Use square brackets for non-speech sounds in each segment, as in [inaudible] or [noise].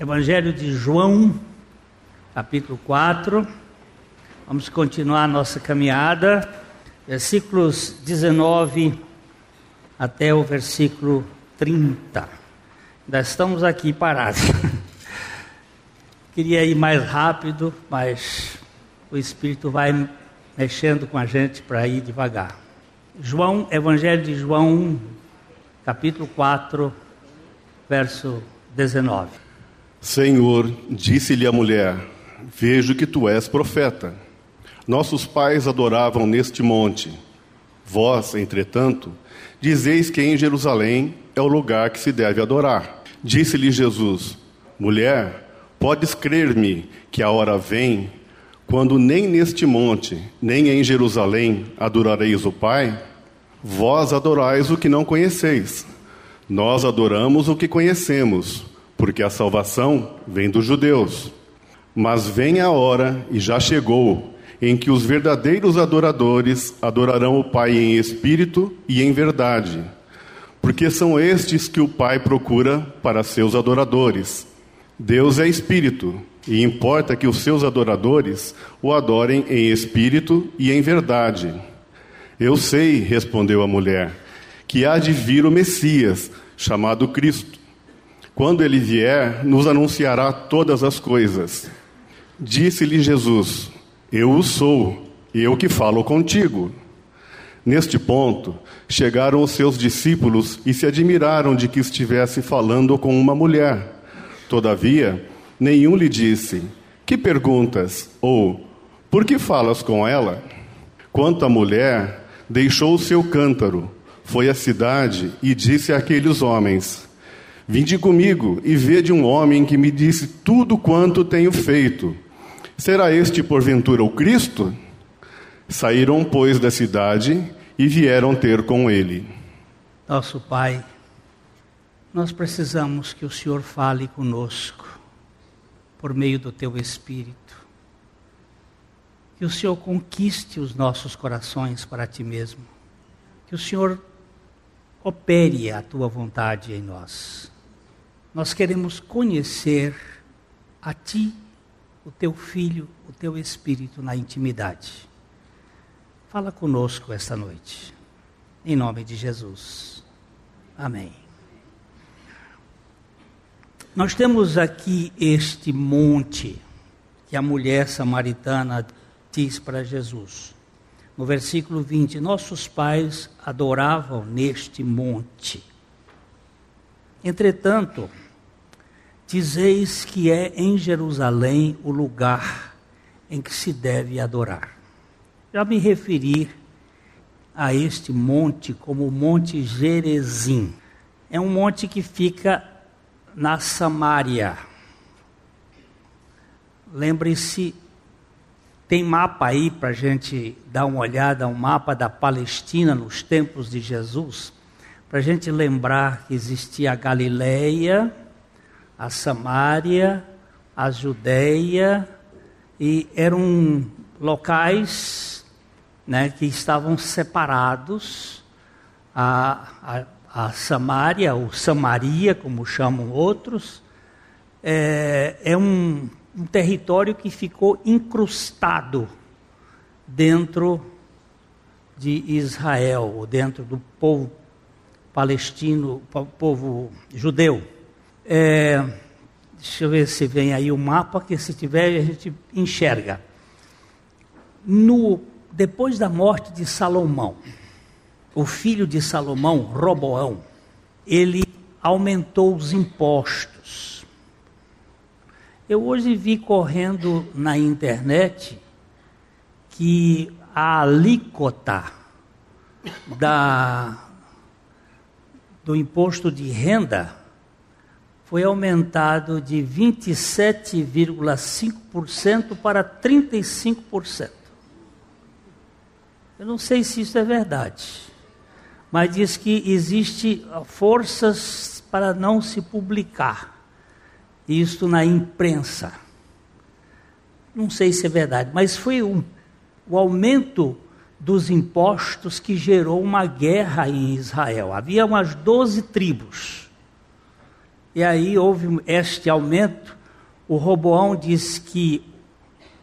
Evangelho de João, capítulo 4. Vamos continuar nossa caminhada, versículos 19 até o versículo 30. Ainda estamos aqui parados. [laughs] Queria ir mais rápido, mas o Espírito vai mexendo com a gente para ir devagar. João, Evangelho de João, capítulo 4, verso 19. Senhor, disse-lhe a mulher: Vejo que tu és profeta. Nossos pais adoravam neste monte. Vós, entretanto, dizeis que em Jerusalém é o lugar que se deve adorar. Disse-lhe Jesus: Mulher, podes crer-me que a hora vem quando nem neste monte, nem em Jerusalém adorareis o Pai? Vós adorais o que não conheceis. Nós adoramos o que conhecemos, porque a salvação vem dos judeus. Mas vem a hora, e já chegou, em que os verdadeiros adoradores adorarão o Pai em espírito e em verdade, porque são estes que o Pai procura para seus adoradores. Deus é espírito, e importa que os seus adoradores o adorem em espírito e em verdade. Eu sei, respondeu a mulher, que há de vir o Messias, chamado Cristo. Quando ele vier, nos anunciará todas as coisas. Disse-lhe Jesus: Eu o sou, eu que falo contigo. Neste ponto, chegaram os seus discípulos e se admiraram de que estivesse falando com uma mulher. Todavia, nenhum lhe disse: Que perguntas? ou Por que falas com ela? Quanto à mulher, deixou o seu cântaro, foi à cidade e disse àqueles homens: Vinde comigo e vede um homem que me disse tudo quanto tenho feito. Será este porventura o Cristo? Saíram, pois, da cidade e vieram ter com ele. Nosso Pai, nós precisamos que o Senhor fale conosco por meio do teu Espírito que o Senhor conquiste os nossos corações para ti mesmo. Que o Senhor opere a tua vontade em nós. Nós queremos conhecer a ti, o teu filho, o teu espírito na intimidade. Fala conosco esta noite. Em nome de Jesus. Amém. Nós temos aqui este monte que a mulher samaritana diz para Jesus. No versículo 20: Nossos pais adoravam neste monte. Entretanto, dizeis que é em Jerusalém o lugar em que se deve adorar. Já me referi a este monte como o Monte Gerezim. É um monte que fica na Samária. Lembre-se tem mapa aí para a gente dar uma olhada, um mapa da Palestina nos tempos de Jesus, para a gente lembrar que existia a Galileia, a Samária, a Judéia, e eram locais né, que estavam separados. A, a, a Samária, ou Samaria, como chamam outros, é, é um um território que ficou incrustado dentro de Israel, dentro do povo palestino, povo judeu. É, deixa eu ver se vem aí o mapa, que se tiver a gente enxerga. No, depois da morte de Salomão, o filho de Salomão, Roboão, ele aumentou os impostos eu hoje vi correndo na internet que a alíquota da, do imposto de renda foi aumentado de 27,5% para 35%. Eu não sei se isso é verdade, mas diz que existe forças para não se publicar isto na imprensa. Não sei se é verdade, mas foi um, o aumento dos impostos que gerou uma guerra em Israel. Havia umas 12 tribos. E aí houve este aumento. O Roboão diz que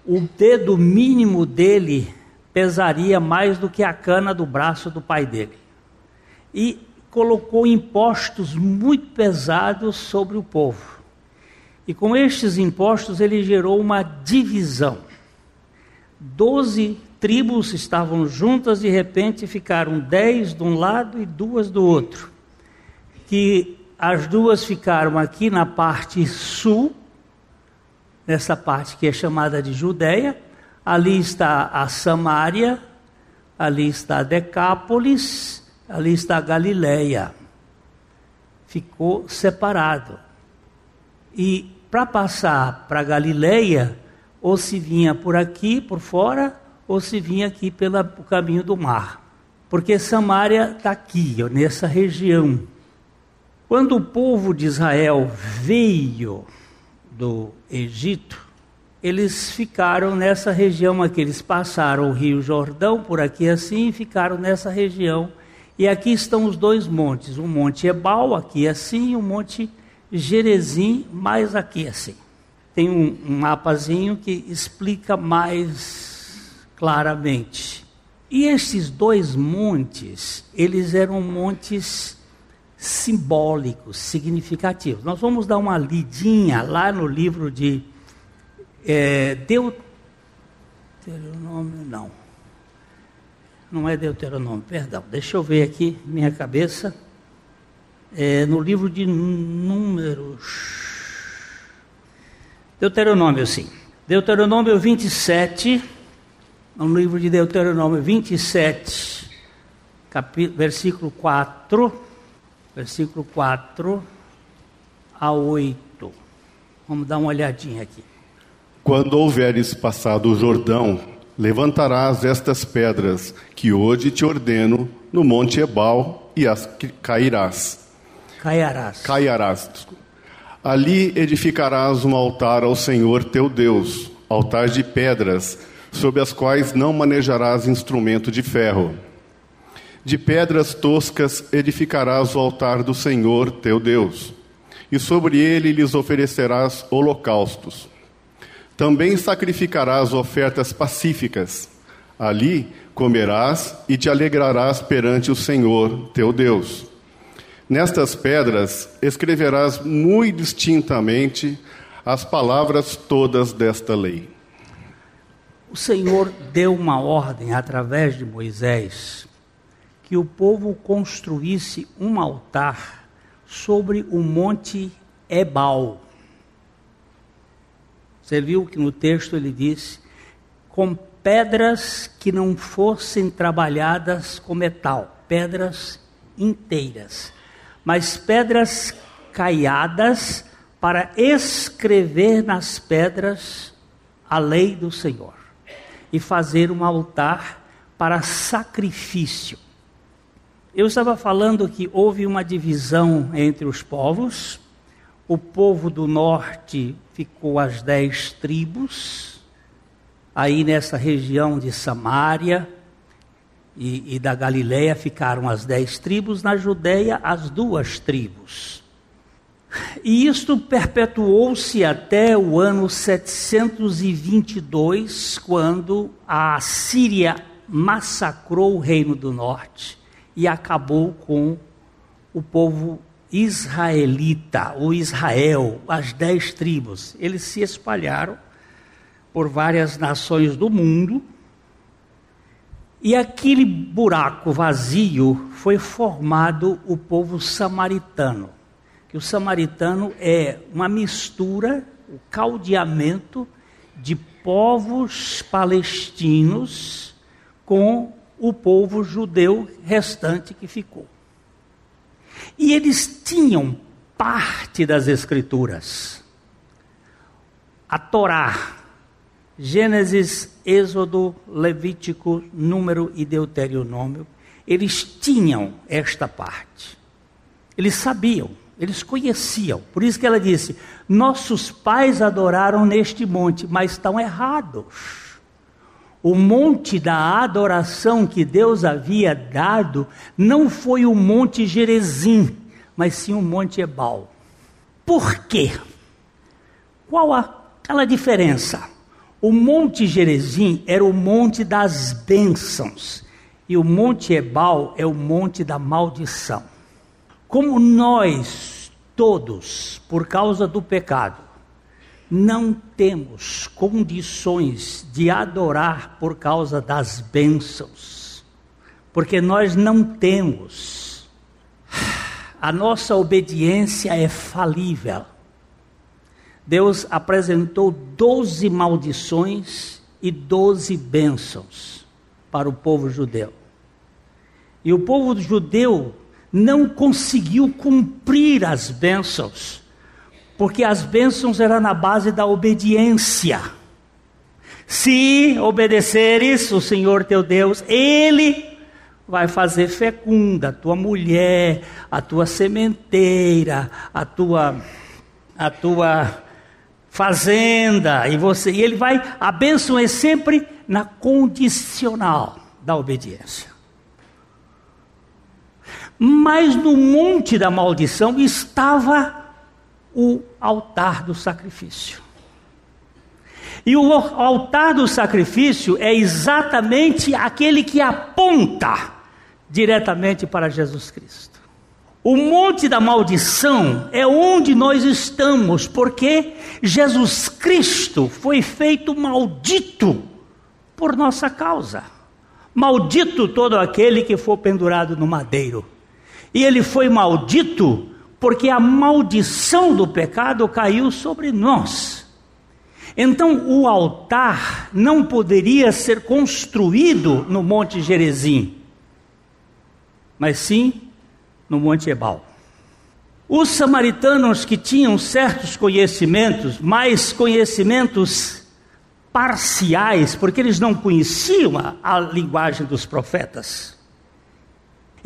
o dedo mínimo dele pesaria mais do que a cana do braço do pai dele. E colocou impostos muito pesados sobre o povo. E com estes impostos ele gerou uma divisão. Doze tribos estavam juntas, de repente ficaram dez de um lado e duas do outro. Que as duas ficaram aqui na parte sul, nessa parte que é chamada de Judéia. Ali está a Samária, ali está a Decápolis, ali está a Galileia. Ficou separado. E para passar para Galileia, ou se vinha por aqui, por fora, ou se vinha aqui pelo caminho do mar. Porque Samaria está aqui, nessa região. Quando o povo de Israel veio do Egito, eles ficaram nessa região aqui. Eles passaram o Rio Jordão por aqui assim e ficaram nessa região. E aqui estão os dois montes: o Monte Ebal, aqui assim, e o Monte Gerezim, mais aqui assim. Tem um, um mapazinho que explica mais claramente. E esses dois montes, eles eram montes simbólicos, significativos. Nós vamos dar uma lidinha lá no livro de é, Deuteronômio, não. Não é Deuteronômio, perdão. Deixa eu ver aqui, minha cabeça. É, no livro de Números. Deuteronômio, sim. Deuteronômio 27 no livro de Deuteronômio 27, capítulo, versículo 4, versículo 4 a 8. Vamos dar uma olhadinha aqui. Quando houveres passado o Jordão, levantarás estas pedras que hoje te ordeno no monte Ebal e as cairás. Caiarás. Caiarás. Ali edificarás um altar ao Senhor teu Deus, altar de pedras sob as quais não manejarás instrumento de ferro. De pedras toscas edificarás o altar do Senhor teu Deus, e sobre ele lhes oferecerás holocaustos. Também sacrificarás ofertas pacíficas. Ali comerás e te alegrarás perante o Senhor teu Deus. Nestas pedras escreverás muito distintamente as palavras todas desta lei. O Senhor deu uma ordem através de Moisés que o povo construísse um altar sobre o monte Ebal. Você viu que no texto ele disse: com pedras que não fossem trabalhadas com metal, pedras inteiras, mas pedras caiadas para escrever nas pedras a lei do Senhor e fazer um altar para sacrifício. Eu estava falando que houve uma divisão entre os povos. O povo do norte ficou as dez tribos, aí nessa região de Samaria e, e da Galileia ficaram as dez tribos, na Judéia as duas tribos. E isto perpetuou-se até o ano 722, quando a Síria massacrou o reino do norte e acabou com o povo israelita, o Israel, as dez tribos. Eles se espalharam por várias nações do mundo. E aquele buraco vazio foi formado o povo samaritano o samaritano é uma mistura, o caldeamento de povos palestinos com o povo judeu restante que ficou. E eles tinham parte das Escrituras. A Torá, Gênesis, Êxodo, Levítico, Número e Deuteronômio, eles tinham esta parte. Eles sabiam. Eles conheciam. Por isso que ela disse: Nossos pais adoraram neste monte, mas estão errados. O monte da adoração que Deus havia dado não foi o monte Gerezim, mas sim o monte Ebal. Por quê? Qual a, aquela diferença? O Monte Gerezim era o monte das bênçãos e o Monte Ebal é o monte da maldição. Como nós todos, por causa do pecado, não temos condições de adorar por causa das bênçãos, porque nós não temos. A nossa obediência é falível. Deus apresentou doze maldições e doze bênçãos para o povo judeu. E o povo judeu não conseguiu cumprir as bênçãos porque as bênçãos eram na base da obediência. Se obedeceres o Senhor teu Deus, Ele vai fazer fecunda a tua mulher, a tua sementeira, a tua, a tua fazenda, e você, e Ele vai, a bênção é sempre na condicional da obediência. Mas no monte da maldição estava o altar do sacrifício. E o altar do sacrifício é exatamente aquele que aponta diretamente para Jesus Cristo. O monte da maldição é onde nós estamos, porque Jesus Cristo foi feito maldito por nossa causa. Maldito todo aquele que for pendurado no madeiro. E ele foi maldito porque a maldição do pecado caiu sobre nós. Então o altar não poderia ser construído no Monte Gerezim, mas sim no Monte Ebal. Os samaritanos que tinham certos conhecimentos, mais conhecimentos parciais, porque eles não conheciam a, a linguagem dos profetas.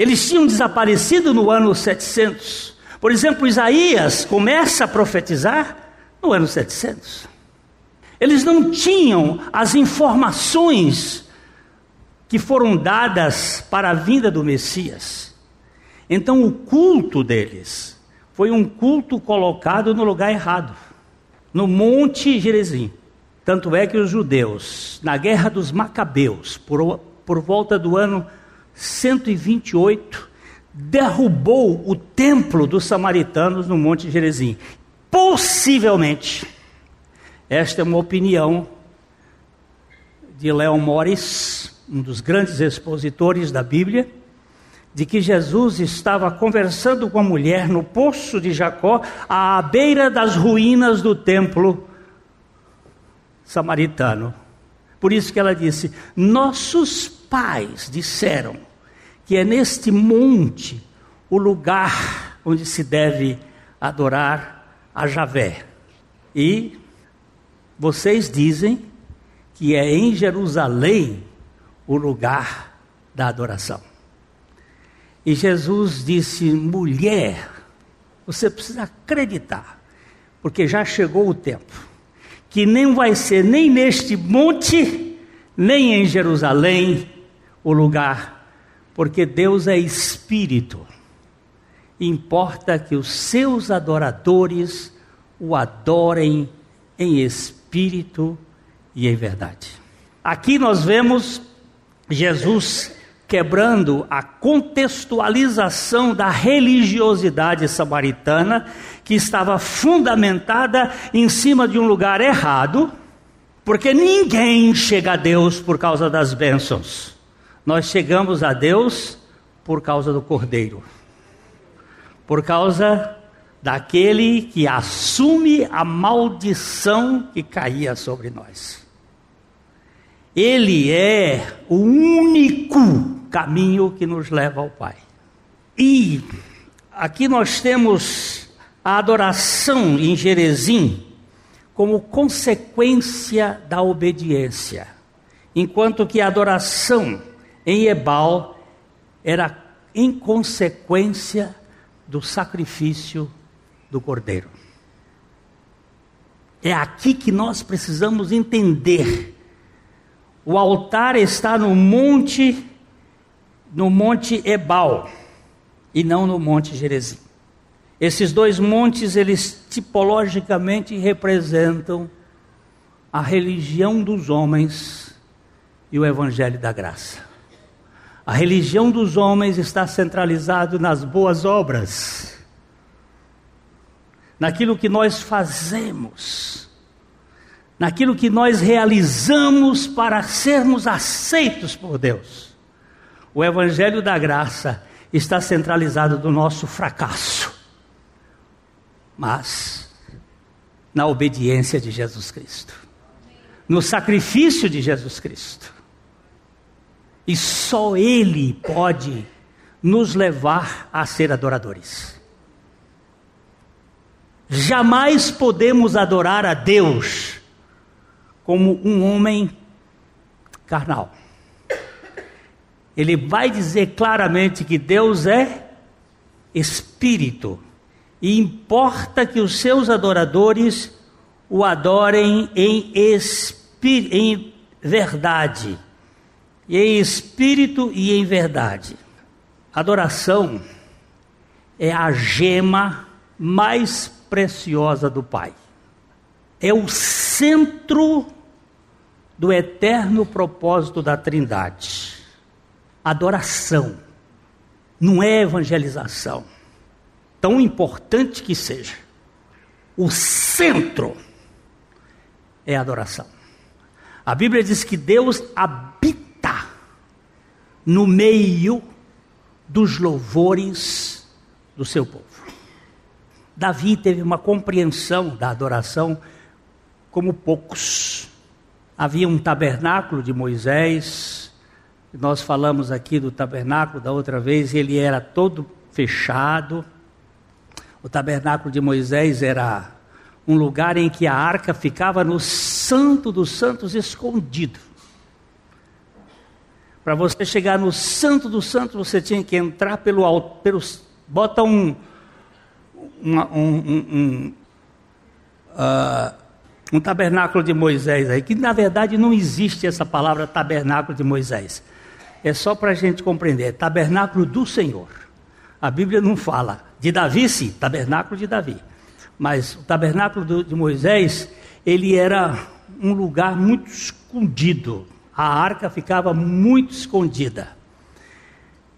Eles tinham desaparecido no ano 700. Por exemplo, Isaías começa a profetizar no ano 700. Eles não tinham as informações que foram dadas para a vinda do Messias. Então, o culto deles foi um culto colocado no lugar errado, no Monte Gerezim. Tanto é que os judeus, na guerra dos Macabeus, por, por volta do ano 128, derrubou o templo dos samaritanos no Monte Gerezim. Possivelmente, esta é uma opinião de Leon Morris, um dos grandes expositores da Bíblia, de que Jesus estava conversando com a mulher no poço de Jacó, à beira das ruínas do templo samaritano. Por isso que ela disse: Nossos pais disseram que é neste monte o lugar onde se deve adorar a Javé. E vocês dizem que é em Jerusalém o lugar da adoração. E Jesus disse: mulher, você precisa acreditar, porque já chegou o tempo, que nem vai ser nem neste monte, nem em Jerusalém o lugar porque Deus é espírito. Importa que os seus adoradores o adorem em espírito e em verdade. Aqui nós vemos Jesus quebrando a contextualização da religiosidade samaritana, que estava fundamentada em cima de um lugar errado, porque ninguém chega a Deus por causa das bênçãos. Nós chegamos a Deus por causa do Cordeiro, por causa daquele que assume a maldição que caía sobre nós. Ele é o único caminho que nos leva ao Pai. E aqui nós temos a adoração em Jerezim como consequência da obediência, enquanto que a adoração em Ebal era em consequência do sacrifício do cordeiro. É aqui que nós precisamos entender. O altar está no monte no monte Ebal e não no monte Gerezim. Esses dois montes, eles tipologicamente representam a religião dos homens e o evangelho da graça. A religião dos homens está centralizado nas boas obras, naquilo que nós fazemos, naquilo que nós realizamos para sermos aceitos por Deus. O evangelho da graça está centralizado no nosso fracasso mas na obediência de Jesus Cristo, no sacrifício de Jesus Cristo. E só Ele pode nos levar a ser adoradores. Jamais podemos adorar a Deus como um homem carnal. Ele vai dizer claramente que Deus é espírito e importa que os seus adoradores o adorem em, em verdade, em espírito e em verdade. Adoração é a gema mais preciosa do Pai. É o centro do eterno propósito da Trindade. Adoração não é evangelização tão importante que seja, o centro é adoração. A Bíblia diz que Deus habita no meio dos louvores do seu povo. Davi teve uma compreensão da adoração como poucos. Havia um tabernáculo de Moisés, nós falamos aqui do tabernáculo da outra vez, ele era todo fechado, o tabernáculo de Moisés era um lugar em que a arca ficava no santo dos santos escondido. Para você chegar no santo dos santos, você tinha que entrar pelo alto, bota um, uma, um, um, um, uh, um tabernáculo de Moisés aí, que na verdade não existe essa palavra tabernáculo de Moisés. É só para a gente compreender, é tabernáculo do Senhor. A Bíblia não fala de Davi, sim, tabernáculo de Davi. Mas o tabernáculo de Moisés, ele era um lugar muito escondido. A arca ficava muito escondida.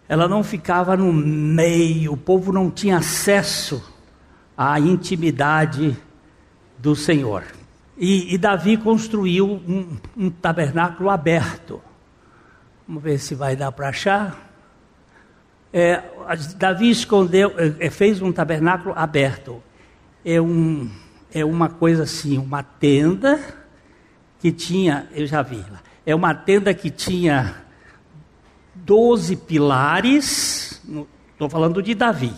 Ela não ficava no meio, o povo não tinha acesso à intimidade do Senhor. E, e Davi construiu um, um tabernáculo aberto. Vamos ver se vai dar para achar. É, Davi escondeu, é, é, fez um tabernáculo aberto. É, um, é uma coisa assim, uma tenda que tinha, eu já vi lá, é uma tenda que tinha 12 pilares, estou falando de Davi,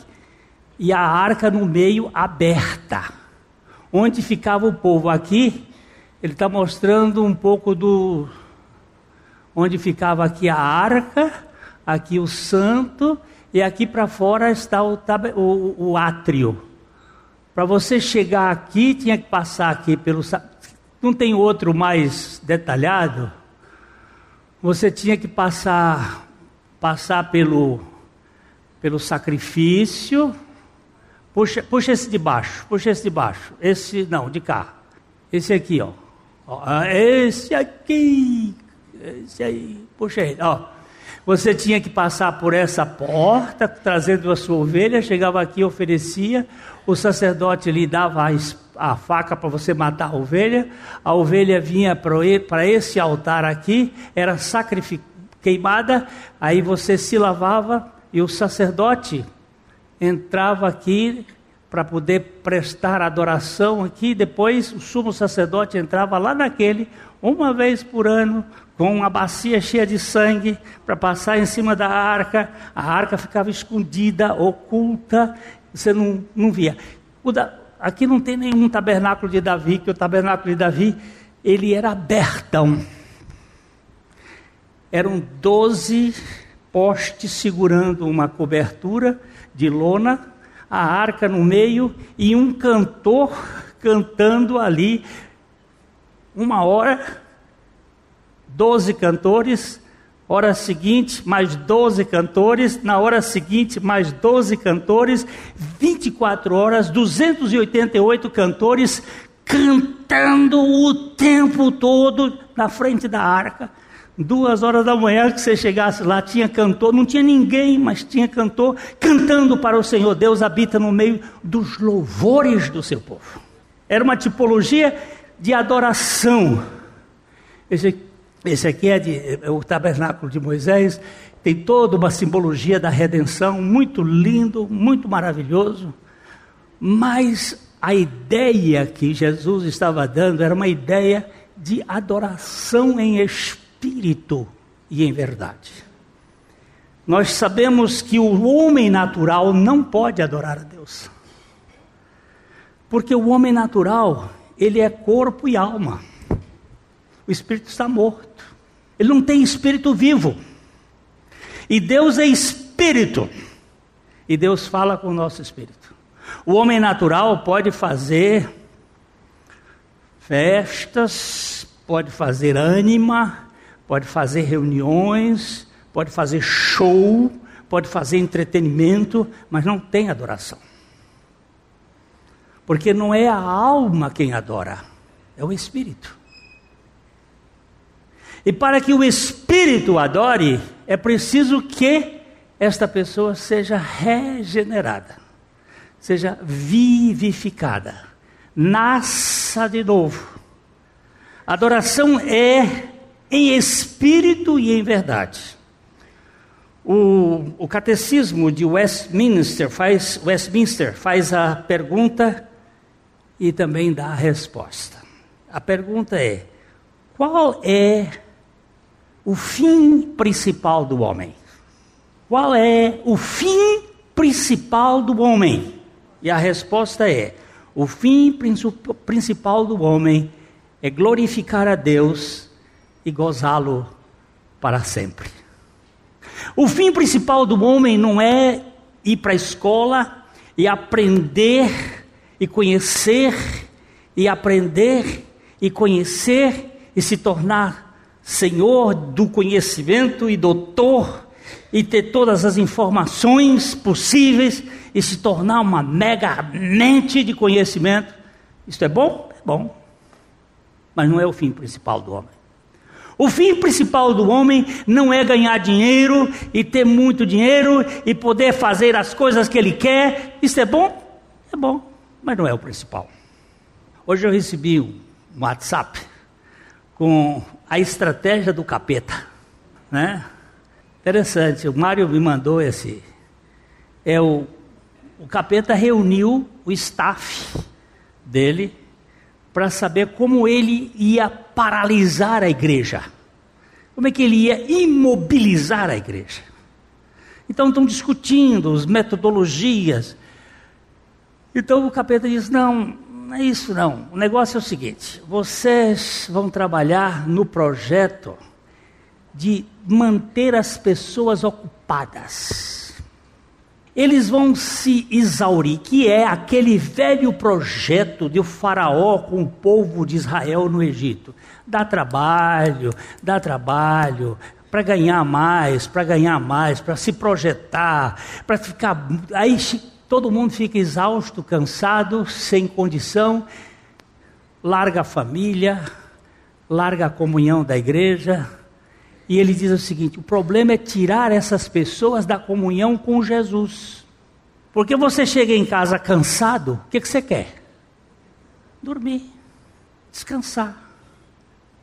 e a arca no meio aberta. Onde ficava o povo? Aqui, ele está mostrando um pouco do. Onde ficava aqui a arca, aqui o santo, e aqui para fora está o, o, o átrio. Para você chegar aqui, tinha que passar aqui pelo. Não tem outro mais detalhado? Você tinha que passar, passar pelo, pelo sacrifício. Puxa, puxa esse de baixo, puxa esse de baixo. Esse, não, de cá. Esse aqui, ó. ó esse aqui. Esse aí, puxa ele, ó. Você tinha que passar por essa porta, trazendo a sua ovelha, chegava aqui, oferecia, o sacerdote lhe dava a, a faca para você matar a ovelha, a ovelha vinha para esse altar aqui, era queimada, aí você se lavava e o sacerdote entrava aqui para poder prestar adoração aqui, depois o sumo sacerdote entrava lá naquele, uma vez por ano, com uma bacia cheia de sangue para passar em cima da arca. A arca ficava escondida, oculta, você não, não via. Da, aqui não tem nenhum tabernáculo de Davi, que o tabernáculo de Davi ele era abertão. Eram doze postes segurando uma cobertura de lona, a arca no meio e um cantor cantando ali uma hora doze cantores hora seguinte, mais 12 cantores, na hora seguinte, mais 12 cantores, 24 horas, 288 cantores cantando o tempo todo na frente da arca. Duas horas da manhã que você chegasse lá, tinha cantor, não tinha ninguém, mas tinha cantor, cantando para o Senhor. Deus habita no meio dos louvores do seu povo. Era uma tipologia de adoração. Esse, esse aqui é, de, é o tabernáculo de Moisés, tem toda uma simbologia da redenção, muito lindo, muito maravilhoso. Mas a ideia que Jesus estava dando era uma ideia de adoração em espírito e em verdade. Nós sabemos que o homem natural não pode adorar a Deus. Porque o homem natural, ele é corpo e alma. O espírito está morto. Ele não tem espírito vivo. E Deus é espírito. E Deus fala com o nosso espírito. O homem natural pode fazer festas, pode fazer ânima, pode fazer reuniões, pode fazer show, pode fazer entretenimento, mas não tem adoração. Porque não é a alma quem adora, é o espírito. E para que o espírito adore, é preciso que esta pessoa seja regenerada, seja vivificada, nasça de novo. Adoração é em espírito e em verdade. O, o catecismo de Westminster faz, Westminster faz a pergunta e também dá a resposta. A pergunta é: qual é o fim principal do homem? Qual é o fim principal do homem? E a resposta é: o fim principal do homem é glorificar a Deus e gozá-lo para sempre. O fim principal do homem não é ir para a escola e aprender e conhecer e aprender e conhecer e se tornar senhor do conhecimento e doutor e ter todas as informações possíveis e se tornar uma mega mente de conhecimento. Isso é bom? É bom. Mas não é o fim principal do homem. O fim principal do homem não é ganhar dinheiro e ter muito dinheiro e poder fazer as coisas que ele quer. Isso é bom? É bom mas não é o principal. Hoje eu recebi um WhatsApp com a estratégia do capeta, né? Interessante, o Mário me mandou esse. É o, o capeta reuniu o staff dele para saber como ele ia paralisar a igreja. Como é que ele ia imobilizar a igreja? Então estão discutindo as metodologias, então o capeta diz: Não, não é isso não. O negócio é o seguinte: vocês vão trabalhar no projeto de manter as pessoas ocupadas. Eles vão se exaurir, que é aquele velho projeto de o faraó com o povo de Israel no Egito. Dá trabalho, dá trabalho, para ganhar mais, para ganhar mais, para se projetar, para ficar. Aí todo mundo fica exausto, cansado, sem condição, larga a família, larga a comunhão da igreja. E ele diz o seguinte: o problema é tirar essas pessoas da comunhão com Jesus. Porque você chega em casa cansado, o que, que você quer? Dormir, descansar.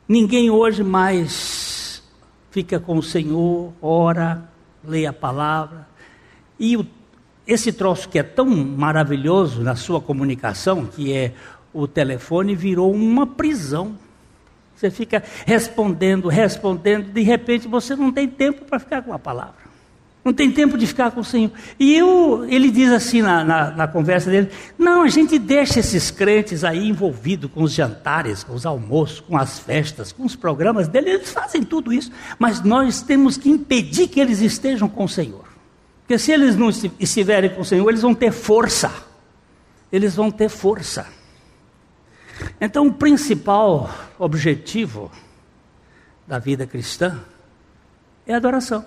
Ninguém hoje mais fica com o Senhor, ora, lê a palavra. E o esse troço que é tão maravilhoso na sua comunicação, que é o telefone, virou uma prisão. Você fica respondendo, respondendo, de repente você não tem tempo para ficar com a palavra. Não tem tempo de ficar com o Senhor. E eu, ele diz assim na, na, na conversa dele: não, a gente deixa esses crentes aí envolvidos com os jantares, com os almoços, com as festas, com os programas dele, eles fazem tudo isso, mas nós temos que impedir que eles estejam com o Senhor. Porque se eles não estiverem com o Senhor, eles vão ter força. Eles vão ter força. Então, o principal objetivo da vida cristã É adoração.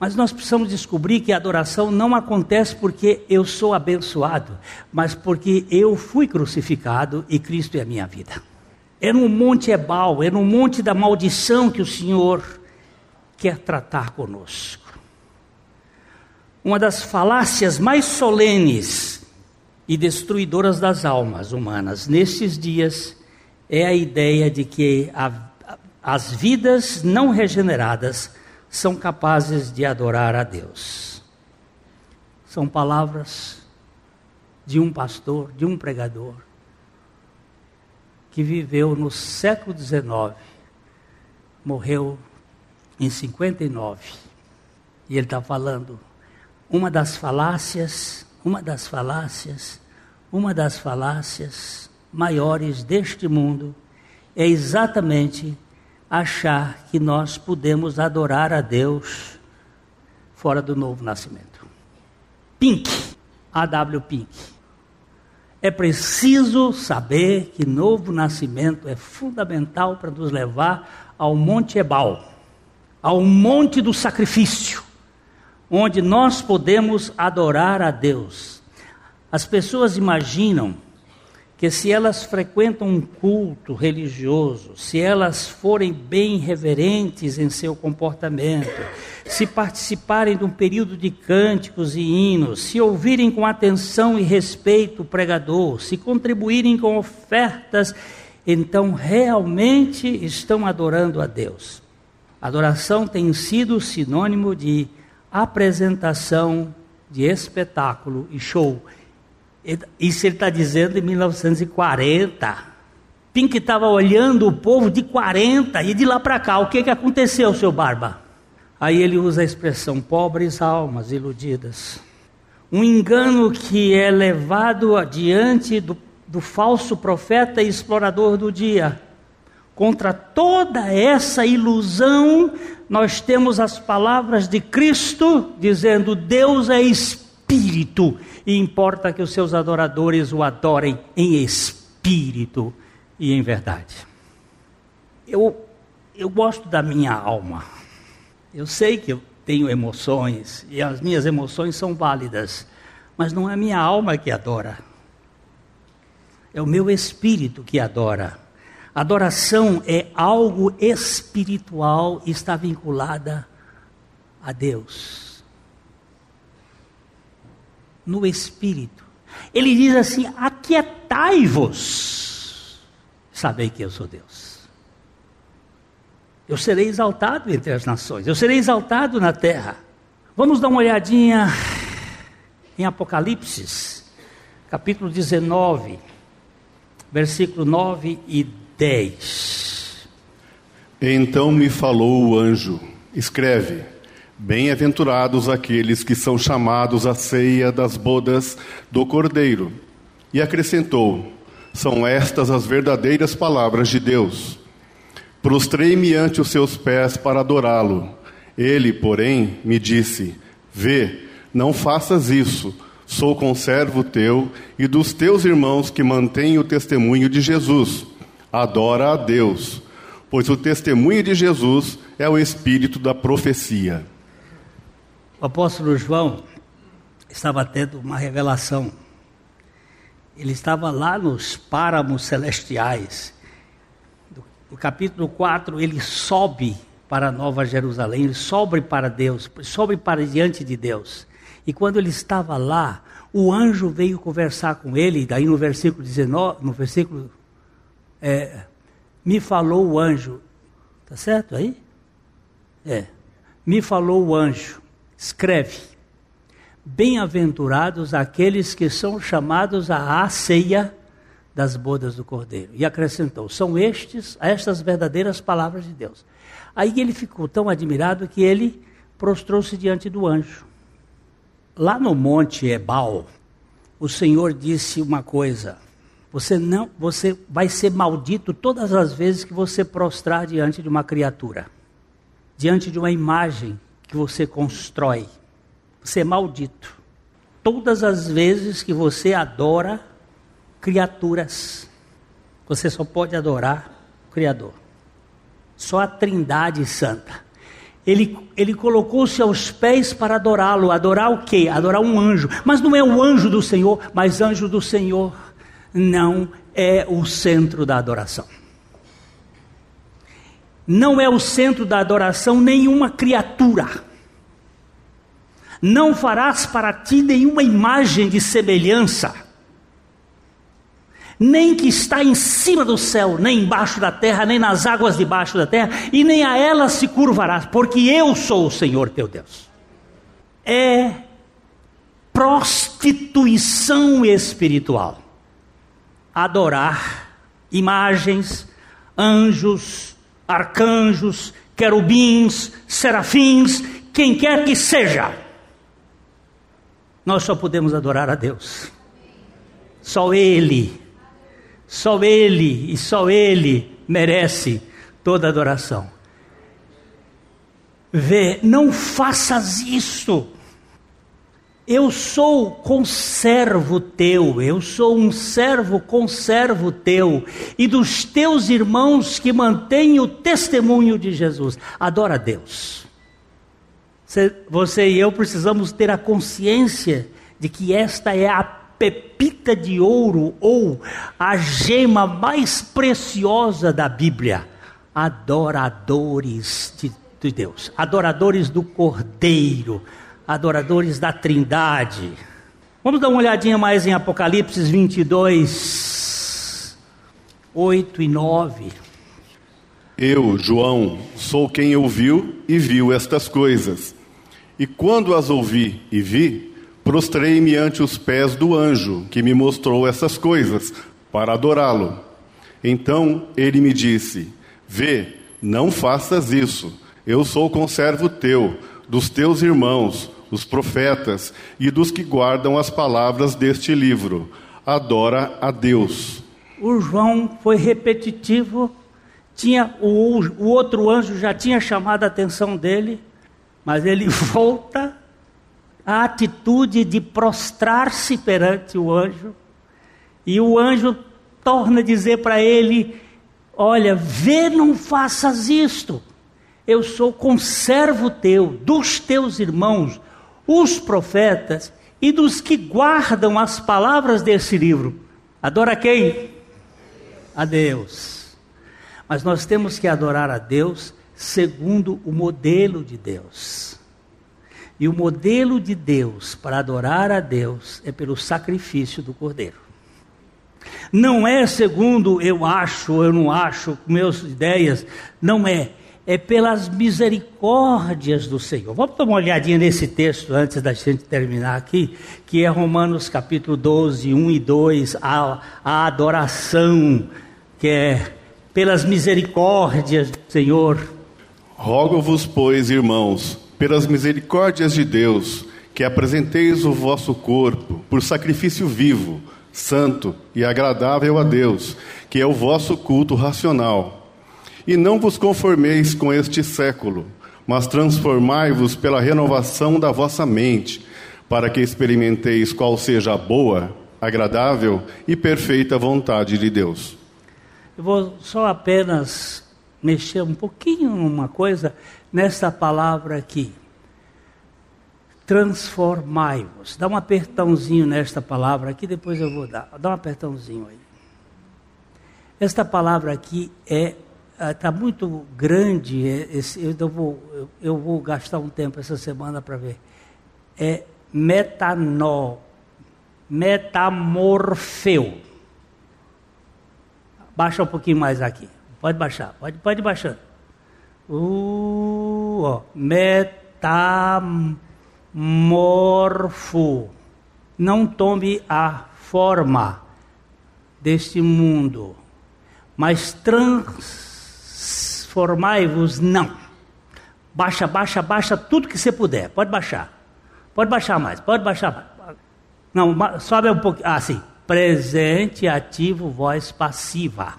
Mas nós precisamos descobrir que a adoração não acontece porque eu sou abençoado, mas porque eu fui crucificado e Cristo é a minha vida. É no Monte Ebal, é no monte da maldição que o Senhor quer tratar conosco. Uma das falácias mais solenes e destruidoras das almas humanas nestes dias é a ideia de que a, as vidas não regeneradas são capazes de adorar a Deus. São palavras de um pastor, de um pregador, que viveu no século XIX, morreu em 59. E ele está falando uma das falácias, uma das falácias, uma das falácias maiores deste mundo é exatamente achar que nós podemos adorar a Deus fora do novo nascimento. Pink, A.W. Pink. É preciso saber que novo nascimento é fundamental para nos levar ao Monte Ebal, ao monte do sacrifício, onde nós podemos adorar a Deus. As pessoas imaginam que se elas frequentam um culto religioso, se elas forem bem reverentes em seu comportamento, se participarem de um período de cânticos e hinos, se ouvirem com atenção e respeito o pregador, se contribuírem com ofertas, então realmente estão adorando a Deus. Adoração tem sido sinônimo de apresentação, de espetáculo e show. Isso ele está dizendo em 1940. Pink estava olhando o povo de 40 e de lá para cá. O que, que aconteceu, seu Barba? Aí ele usa a expressão pobres almas iludidas. Um engano que é levado adiante do, do falso profeta e explorador do dia. Contra toda essa ilusão, nós temos as palavras de Cristo dizendo: Deus é espírito e importa que os seus adoradores o adorem em espírito e em verdade. Eu, eu gosto da minha alma. Eu sei que eu tenho emoções e as minhas emoções são válidas, mas não é a minha alma que adora. É o meu espírito que adora. Adoração é algo espiritual e está vinculada a Deus no espírito. Ele diz assim: Aquietai-vos, sabei que eu sou Deus. Eu serei exaltado entre as nações, eu serei exaltado na terra. Vamos dar uma olhadinha em Apocalipse, capítulo 19, versículo 9 e 10. Então me falou o anjo: escreve Bem-aventurados aqueles que são chamados à ceia das bodas do Cordeiro. E acrescentou: São estas as verdadeiras palavras de Deus. Prostrei-me ante os seus pés para adorá-lo. Ele, porém, me disse: Vê, não faças isso. Sou conservo teu e dos teus irmãos que mantêm o testemunho de Jesus. Adora a Deus, pois o testemunho de Jesus é o espírito da profecia. O apóstolo João estava tendo uma revelação. Ele estava lá nos páramos celestiais. No capítulo 4, ele sobe para Nova Jerusalém, ele sobe para Deus, sobe para diante de Deus. E quando ele estava lá, o anjo veio conversar com ele, daí no versículo 19, no versículo é, me falou o anjo. Tá certo aí? É. Me falou o anjo escreve: Bem-aventurados aqueles que são chamados à ceia das bodas do Cordeiro. E acrescentou: São estes, estas verdadeiras palavras de Deus. Aí ele ficou tão admirado que ele prostrou-se diante do anjo. Lá no monte Ebal, o Senhor disse uma coisa: você não, você vai ser maldito todas as vezes que você prostrar diante de uma criatura, diante de uma imagem que você constrói. Você é maldito. Todas as vezes que você adora criaturas, você só pode adorar o Criador. Só a Trindade Santa. Ele, ele colocou-se aos pés para adorá-lo. Adorar o quê? Adorar um anjo. Mas não é o anjo do Senhor, mas anjo do Senhor não é o centro da adoração. Não é o centro da adoração nenhuma criatura. Não farás para ti nenhuma imagem de semelhança, nem que está em cima do céu, nem embaixo da terra, nem nas águas debaixo da terra, e nem a elas se curvarás, porque eu sou o Senhor teu Deus. É prostituição espiritual. Adorar imagens, anjos, arcanjos, querubins, serafins, quem quer que seja nós só podemos adorar a Deus. Só Ele, só Ele e só Ele merece toda adoração. Vê, não faças isso. Eu sou conservo teu, eu sou um servo conservo teu e dos teus irmãos que mantêm o testemunho de Jesus. Adora a Deus. Você e eu precisamos ter a consciência de que esta é a pepita de ouro ou a gema mais preciosa da Bíblia. Adoradores de, de Deus, adoradores do Cordeiro, adoradores da Trindade. Vamos dar uma olhadinha mais em Apocalipse 22, 8 e 9. Eu, João, sou quem ouviu e viu estas coisas. E quando as ouvi e vi, prostrei-me ante os pés do anjo que me mostrou essas coisas, para adorá-lo. Então ele me disse: Vê, não faças isso. Eu sou conservo teu, dos teus irmãos, os profetas, e dos que guardam as palavras deste livro. Adora a Deus. O João foi repetitivo, tinha o, o outro anjo já tinha chamado a atenção dele mas ele [laughs] volta à atitude de prostrar-se perante o anjo, e o anjo torna a dizer para ele: Olha, vê, não faças isto. Eu sou conservo teu, dos teus irmãos, os profetas e dos que guardam as palavras desse livro. Adora quem? A Deus. Mas nós temos que adorar a Deus segundo o modelo de Deus. E o modelo de Deus para adorar a Deus é pelo sacrifício do cordeiro. Não é segundo eu acho, eu não acho, meus ideias, não é. É pelas misericórdias do Senhor. Vamos dar uma olhadinha nesse texto antes da gente terminar aqui, que é Romanos capítulo 12, 1 e 2, a, a adoração, que é pelas misericórdias do Senhor Rogo-vos, pois, irmãos, pelas misericórdias de Deus, que apresenteis o vosso corpo por sacrifício vivo, santo e agradável a Deus, que é o vosso culto racional. E não vos conformeis com este século, mas transformai-vos pela renovação da vossa mente, para que experimenteis qual seja a boa, agradável e perfeita vontade de Deus. Eu vou só apenas mexer um pouquinho numa coisa nessa palavra aqui. Transformai-vos. Dá um apertãozinho nesta palavra aqui, depois eu vou dar. Dá um apertãozinho aí. Esta palavra aqui é está muito grande. Esse, eu, vou, eu, vou gastar um tempo essa semana para ver. É metanó, metamorfeu. Baixa um pouquinho mais aqui. Pode baixar, pode, pode baixar. Uh, ó, metamorfo. Não tome a forma deste mundo, mas transformai-vos não. Baixa, baixa, baixa tudo que você puder. Pode baixar. Pode baixar mais, pode baixar mais. Não, sobe um pouquinho. Ah, sim. Presente, ativo, voz passiva.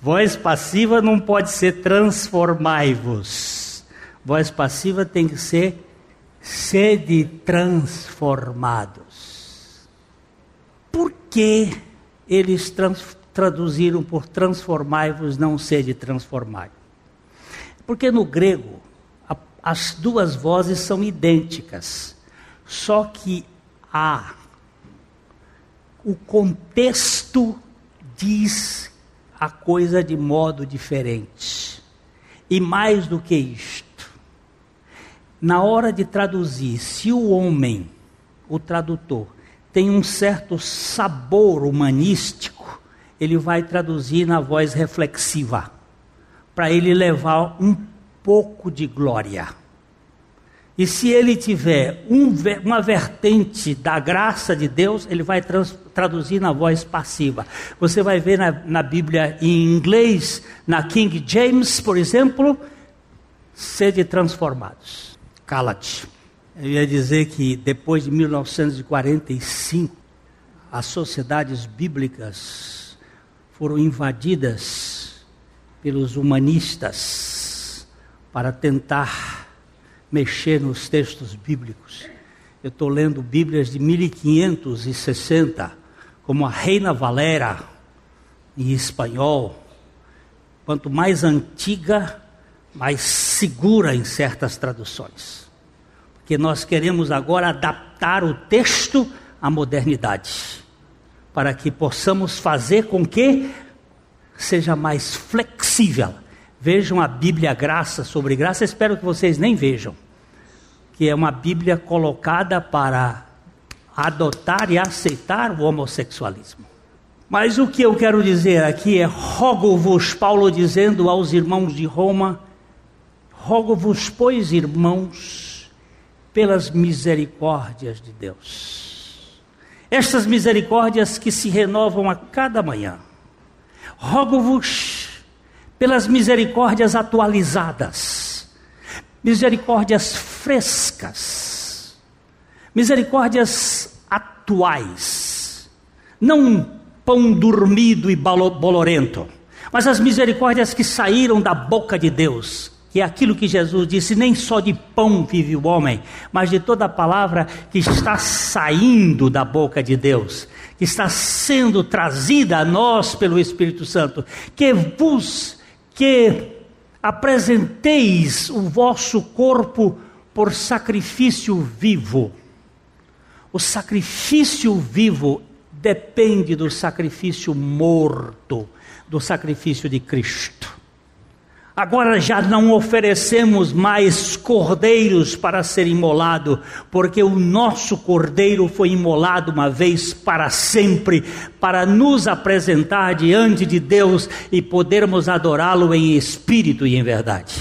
Voz passiva não pode ser transformai-vos. Voz passiva tem que ser sede transformados. Por que eles trans, traduziram por transformai-vos, não sede transformai? Porque no grego as duas vozes são idênticas, só que há o contexto diz a coisa de modo diferente. E mais do que isto, na hora de traduzir, se o homem, o tradutor, tem um certo sabor humanístico, ele vai traduzir na voz reflexiva, para ele levar um pouco de glória. E se ele tiver um, uma vertente da graça de Deus, ele vai trans, traduzir na voz passiva. Você vai ver na, na Bíblia em inglês, na King James, por exemplo, sede transformados. Cala-te. Eu ia dizer que depois de 1945, as sociedades bíblicas foram invadidas pelos humanistas para tentar mexer nos textos bíblicos. Eu estou lendo Bíblias de 1560, como a Reina Valera, em espanhol. Quanto mais antiga, mais segura em certas traduções. Porque nós queremos agora adaptar o texto à modernidade, para que possamos fazer com que seja mais flexível Vejam a Bíblia Graça sobre Graça, espero que vocês nem vejam, que é uma Bíblia colocada para adotar e aceitar o homossexualismo. Mas o que eu quero dizer aqui é: rogo-vos, Paulo dizendo aos irmãos de Roma, rogo-vos, pois, irmãos, pelas misericórdias de Deus. Estas misericórdias que se renovam a cada manhã. Rogo-vos pelas misericórdias atualizadas, misericórdias frescas, misericórdias atuais, não pão dormido e bolorento, mas as misericórdias que saíram da boca de Deus, que é aquilo que Jesus disse: nem só de pão vive o homem, mas de toda a palavra que está saindo da boca de Deus, que está sendo trazida a nós pelo Espírito Santo, que vos que apresenteis o vosso corpo por sacrifício vivo. O sacrifício vivo depende do sacrifício morto, do sacrifício de Cristo. Agora já não oferecemos mais cordeiros para ser imolado, porque o nosso cordeiro foi imolado uma vez para sempre, para nos apresentar diante de Deus e podermos adorá-lo em espírito e em verdade.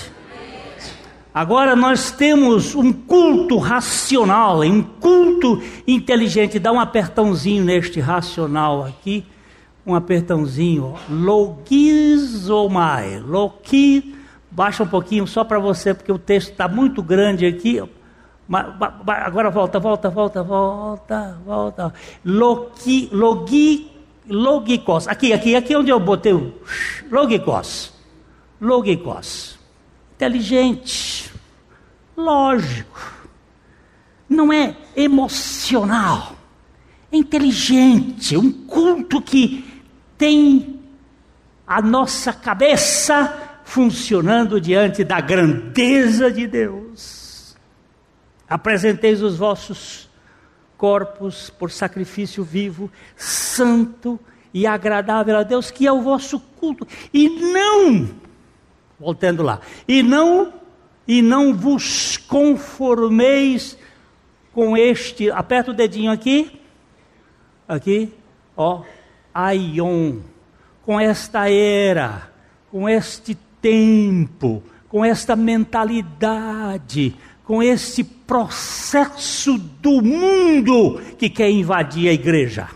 Agora nós temos um culto racional, um culto inteligente. Dá um apertãozinho neste racional aqui um apertãozinho, logizomai, loki, baixa um pouquinho só para você, porque o texto está muito grande aqui. Agora volta, volta, volta, volta, volta. Logi, logi, logikos. Aqui, aqui, aqui onde eu botei o logikos. Logikos. Inteligente. Lógico. Não é emocional. É inteligente. Um culto que tem a nossa cabeça funcionando diante da grandeza de Deus. Apresenteis os vossos corpos por sacrifício vivo, santo e agradável a Deus, que é o vosso culto. E não, voltando lá, e não e não vos conformeis com este, aperta o dedinho aqui, aqui, ó, aion, com esta era, com este tempo, com esta mentalidade, com este processo do mundo que quer invadir a igreja.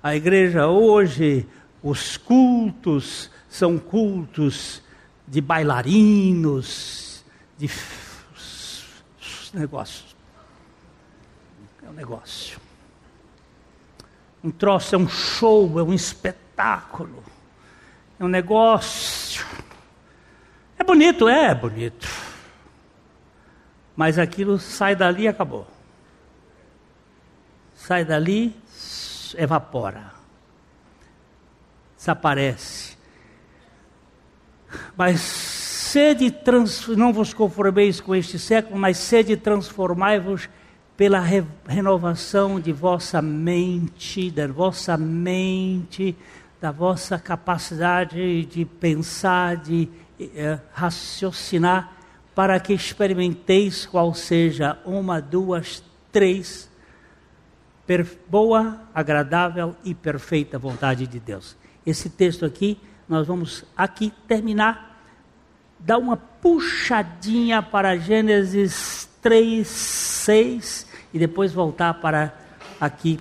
A igreja hoje, os cultos são cultos de bailarinos, de negócios. É um negócio. Um troço é um show, é um espetáculo, é um negócio. É bonito, é, bonito. Mas aquilo sai dali e acabou. Sai dali, evapora. Desaparece. Mas Sede, trans, não vos conformeis com este século, mas sede transformai-vos pela re, renovação de vossa mente, da vossa mente, da vossa capacidade de pensar, de eh, raciocinar, para que experimenteis qual seja uma, duas, três, boa, agradável e perfeita vontade de Deus. Esse texto aqui, nós vamos aqui terminar, dar uma puxadinha para Gênesis 3, 6 e depois voltar para aqui,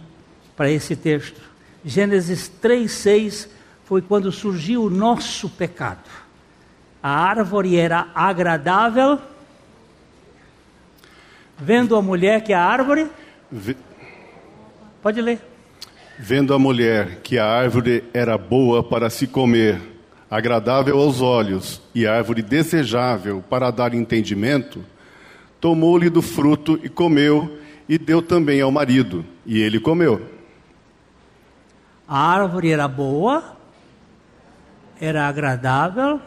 para esse texto. Gênesis 3, 6 foi quando surgiu o nosso pecado. A árvore era agradável, vendo a mulher que a árvore. Pode ler. Vendo a mulher que a árvore era boa para se comer, agradável aos olhos e árvore desejável para dar entendimento, tomou-lhe do fruto e comeu, e deu também ao marido, e ele comeu. A árvore era boa, era agradável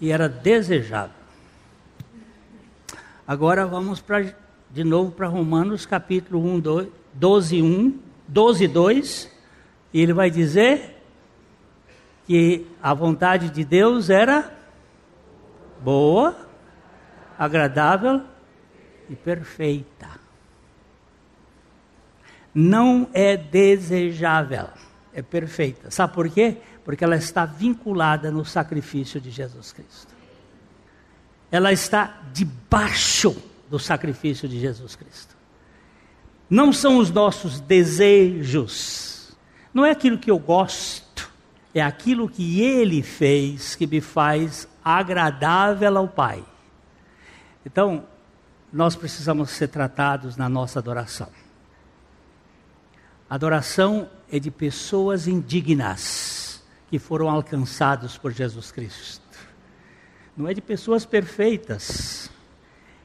e era desejável. Agora vamos pra, de novo para Romanos capítulo 1, 2, 12, 1, 12, 2, e ele vai dizer que a vontade de Deus era boa, agradável e perfeita. Não é desejável, é perfeita. Sabe por quê? Porque ela está vinculada no sacrifício de Jesus Cristo. Ela está debaixo do sacrifício de Jesus Cristo. Não são os nossos desejos, não é aquilo que eu gosto, é aquilo que Ele fez que me faz agradável ao Pai. Então, nós precisamos ser tratados na nossa adoração. Adoração é de pessoas indignas que foram alcançados por Jesus Cristo. Não é de pessoas perfeitas.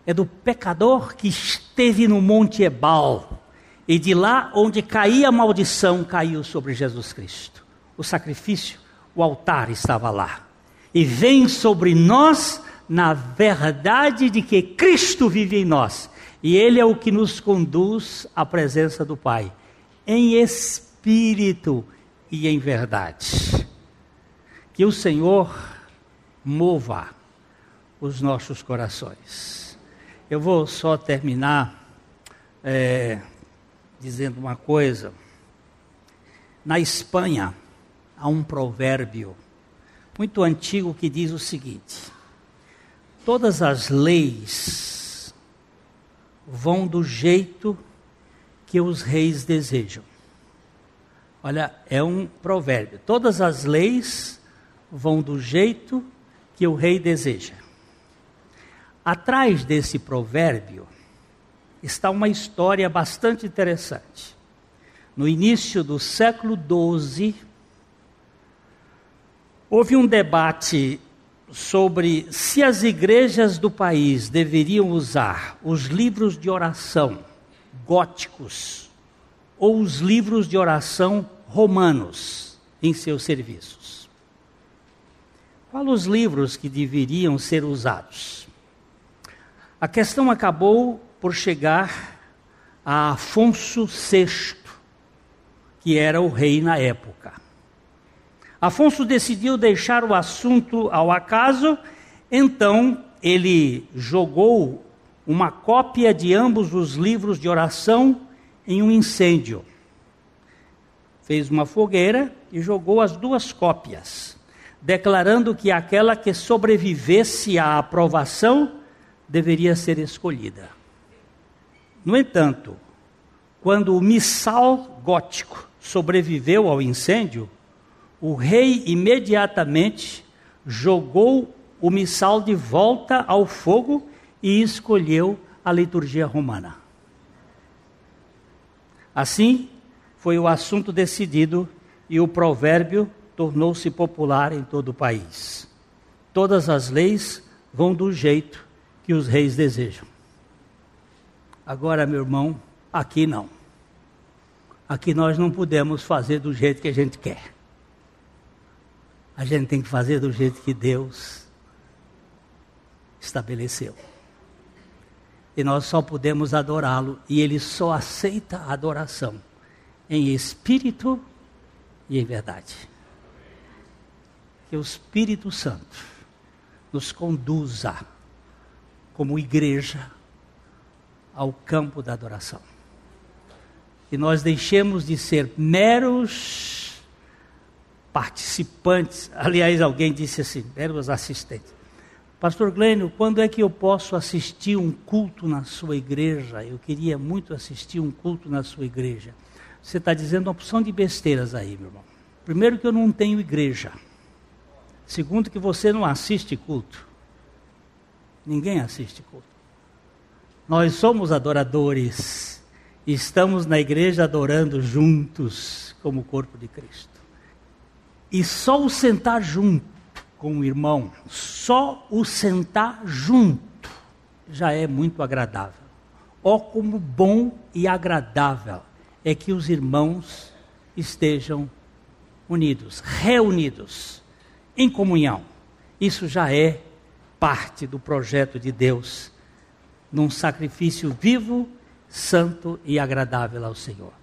É do pecador que esteve no Monte Ebal e de lá onde caía a maldição caiu sobre Jesus Cristo. O sacrifício, o altar estava lá. E vem sobre nós na verdade de que Cristo vive em nós. E Ele é o que nos conduz à presença do Pai em espírito e em verdade. Que o Senhor mova os nossos corações. Eu vou só terminar é, dizendo uma coisa. Na Espanha há um provérbio muito antigo que diz o seguinte: todas as leis vão do jeito que os reis desejam. Olha, é um provérbio. Todas as leis vão do jeito que o rei deseja. Atrás desse provérbio está uma história bastante interessante. No início do século XII, houve um debate sobre se as igrejas do país deveriam usar os livros de oração góticos ou os livros de oração romanos em seus serviços. Qual os livros que deveriam ser usados? A questão acabou por chegar a Afonso VI, que era o rei na época. Afonso decidiu deixar o assunto ao acaso, então ele jogou uma cópia de ambos os livros de oração em um incêndio. Fez uma fogueira e jogou as duas cópias, declarando que aquela que sobrevivesse à aprovação deveria ser escolhida. No entanto, quando o missal gótico sobreviveu ao incêndio, o rei imediatamente jogou o missal de volta ao fogo e escolheu a liturgia romana. Assim, foi o assunto decidido e o provérbio tornou-se popular em todo o país. Todas as leis vão do jeito que os reis desejam. Agora, meu irmão, aqui não. Aqui nós não podemos fazer do jeito que a gente quer. A gente tem que fazer do jeito que Deus estabeleceu. E nós só podemos adorá-lo, e ele só aceita a adoração em espírito e em verdade. Que o Espírito Santo nos conduza como igreja ao campo da adoração. Que nós deixemos de ser meros participantes. Aliás, alguém disse assim, meros assistentes. Pastor Glênio, quando é que eu posso assistir um culto na sua igreja? Eu queria muito assistir um culto na sua igreja. Você está dizendo uma opção de besteiras aí, meu irmão. Primeiro, que eu não tenho igreja. Segundo, que você não assiste culto. Ninguém assiste culto. Nós somos adoradores. Estamos na igreja adorando juntos, como o corpo de Cristo. E só o sentar junto com o irmão, só o sentar junto já é muito agradável. Ó, oh, como bom e agradável é que os irmãos estejam unidos, reunidos, em comunhão. Isso já é parte do projeto de Deus, num sacrifício vivo, santo e agradável ao Senhor.